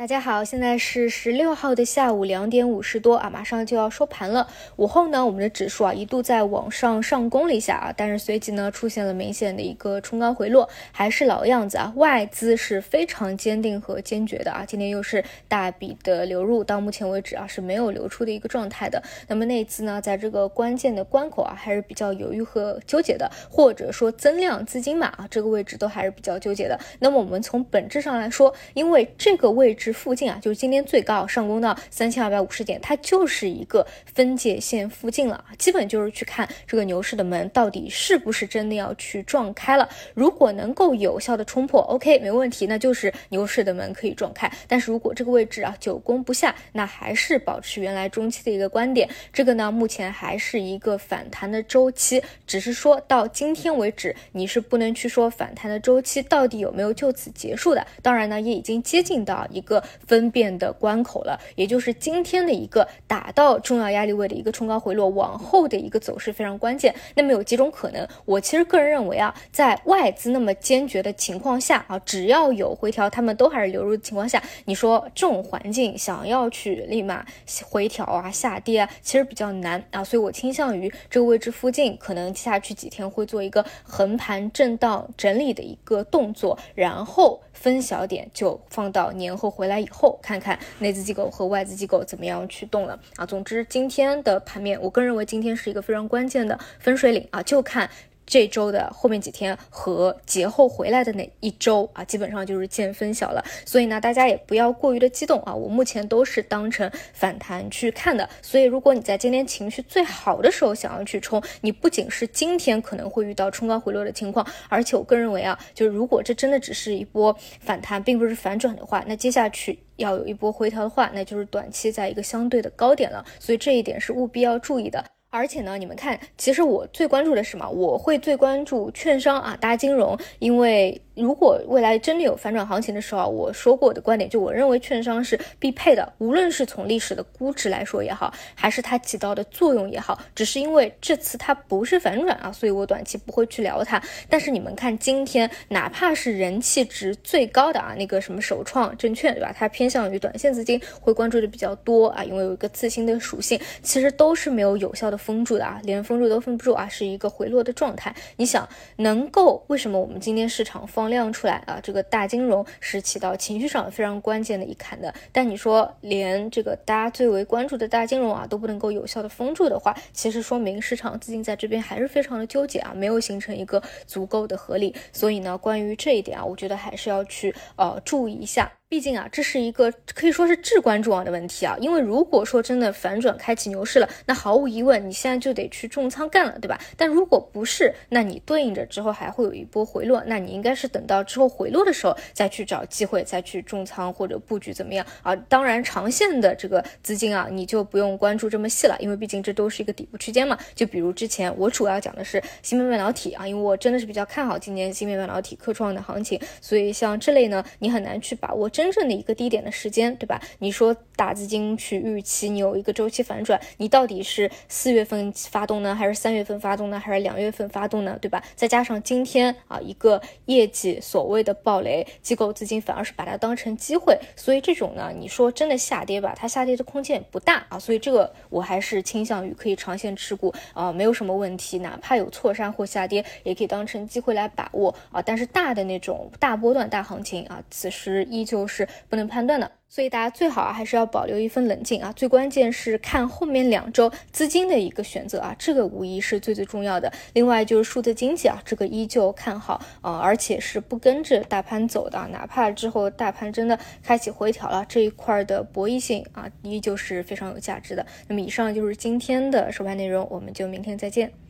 大家好，现在是十六号的下午两点五十多啊，马上就要收盘了。午后呢，我们的指数啊一度在往上上攻了一下啊，但是随即呢出现了明显的一个冲高回落，还是老样子啊，外资是非常坚定和坚决的啊，今天又是大笔的流入，到目前为止啊是没有流出的一个状态的。那么内资呢，在这个关键的关口啊，还是比较犹豫和纠结的，或者说增量资金码啊这个位置都还是比较纠结的。那么我们从本质上来说，因为这个位置。附近啊，就是今天最高上攻到三千二百五十点，它就是一个分界线附近了，基本就是去看这个牛市的门到底是不是真的要去撞开了。如果能够有效的冲破，OK，没问题，那就是牛市的门可以撞开。但是如果这个位置啊久攻不下，那还是保持原来中期的一个观点。这个呢，目前还是一个反弹的周期，只是说到今天为止，你是不能去说反弹的周期到底有没有就此结束的。当然呢，也已经接近到一个。分辨的关口了，也就是今天的一个打到重要压力位的一个冲高回落，往后的一个走势非常关键。那么有几种可能，我其实个人认为啊，在外资那么坚决的情况下啊，只要有回调，他们都还是流入的情况下，你说这种环境想要去立马回调啊、下跌啊，其实比较难啊。所以我倾向于这个位置附近，可能接下去几天会做一个横盘震荡整理的一个动作，然后分小点就放到年后回来。以后看看内资机构和外资机构怎么样去动了啊。总之，今天的盘面，我个人认为今天是一个非常关键的分水岭啊，就看。这周的后面几天和节后回来的那一周啊，基本上就是见分晓了。所以呢，大家也不要过于的激动啊。我目前都是当成反弹去看的。所以，如果你在今天情绪最好的时候想要去冲，你不仅是今天可能会遇到冲高回落的情况，而且我个人认为啊，就是如果这真的只是一波反弹，并不是反转的话，那接下去要有一波回调的话，那就是短期在一个相对的高点了。所以这一点是务必要注意的。而且呢，你们看，其实我最关注的是什么？我会最关注券商啊，大金融，因为。如果未来真的有反转行情的时候，我说过我的观点，就我认为券商是必配的，无论是从历史的估值来说也好，还是它起到的作用也好，只是因为这次它不是反转啊，所以我短期不会去聊它。但是你们看今天，哪怕是人气值最高的啊，那个什么首创证券，对吧？它偏向于短线资金会关注的比较多啊，因为有一个次新的属性，其实都是没有有效的封住的啊，连封住都封不住啊，是一个回落的状态。你想，能够为什么我们今天市场放？亮出来啊！这个大金融是起到情绪上非常关键的一坎的。但你说连这个大家最为关注的大金融啊都不能够有效的封住的话，其实说明市场资金在这边还是非常的纠结啊，没有形成一个足够的合理。所以呢，关于这一点啊，我觉得还是要去呃注意一下。毕竟啊，这是一个可以说是至关重要的问题啊。因为如果说真的反转开启牛市了，那毫无疑问，你现在就得去重仓干了，对吧？但如果不是，那你对应着之后还会有一波回落，那你应该是等到之后回落的时候再去找机会，再去重仓或者布局怎么样啊？当然，长线的这个资金啊，你就不用关注这么细了，因为毕竟这都是一个底部区间嘛。就比如之前我主要讲的是芯片半导体啊，因为我真的是比较看好今年芯片半导体科创的行情，所以像这类呢，你很难去把握。真正的一个低点的时间，对吧？你说大资金去预期你有一个周期反转，你到底是四月份发动呢，还是三月份发动呢，还是两月份发动呢，对吧？再加上今天啊一个业绩所谓的暴雷，机构资金反而是把它当成机会，所以这种呢，你说真的下跌吧，它下跌的空间也不大啊，所以这个我还是倾向于可以长线持股啊，没有什么问题，哪怕有错杀或下跌，也可以当成机会来把握啊。但是大的那种大波段大行情啊，此时依旧是。不能判断的，所以大家最好啊还是要保留一份冷静啊。最关键是看后面两周资金的一个选择啊，这个无疑是最最重要的。另外就是数字经济啊，这个依旧看好啊，而且是不跟着大盘走的，哪怕之后大盘真的开启回调了，这一块的博弈性啊，依旧是非常有价值的。那么以上就是今天的收盘内容，我们就明天再见。